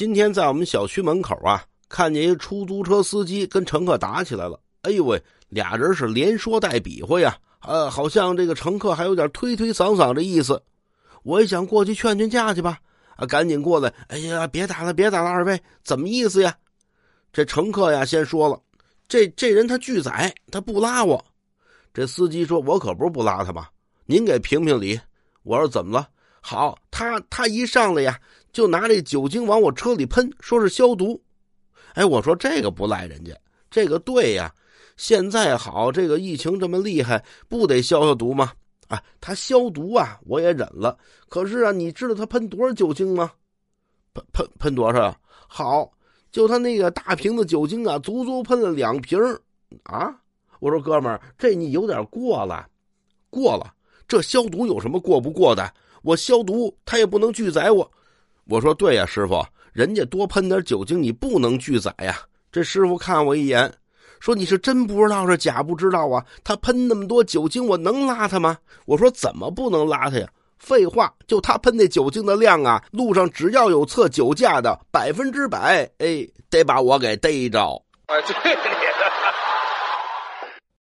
今天在我们小区门口啊，看见一出租车司机跟乘客打起来了。哎呦喂，俩人是连说带比划呀，呃，好像这个乘客还有点推推搡搡的意思。我也想过去劝劝架去吧，啊，赶紧过来！哎呀，别打了，别打了，二位怎么意思呀？这乘客呀，先说了，这这人他拒载，他不拉我。这司机说：“我可不是不拉他吧？您给评评理。”我说：“怎么了？”好，他他一上来呀，就拿这酒精往我车里喷，说是消毒。哎，我说这个不赖人家，这个对呀。现在好，这个疫情这么厉害，不得消消毒吗？啊，他消毒啊，我也忍了。可是啊，你知道他喷多少酒精吗？喷喷喷多少？好，就他那个大瓶子酒精啊，足足喷了两瓶啊。我说哥们儿，这你有点过了，过了。这消毒有什么过不过的？我消毒，他也不能拒载我。我说对呀，师傅，人家多喷点酒精，你不能拒载呀。这师傅看我一眼，说你是真不知道是假不知道啊？他喷那么多酒精，我能拉他吗？我说怎么不能拉他呀？废话，就他喷那酒精的量啊，路上只要有测酒驾的，百分之百，哎，得把我给逮着。哎，对。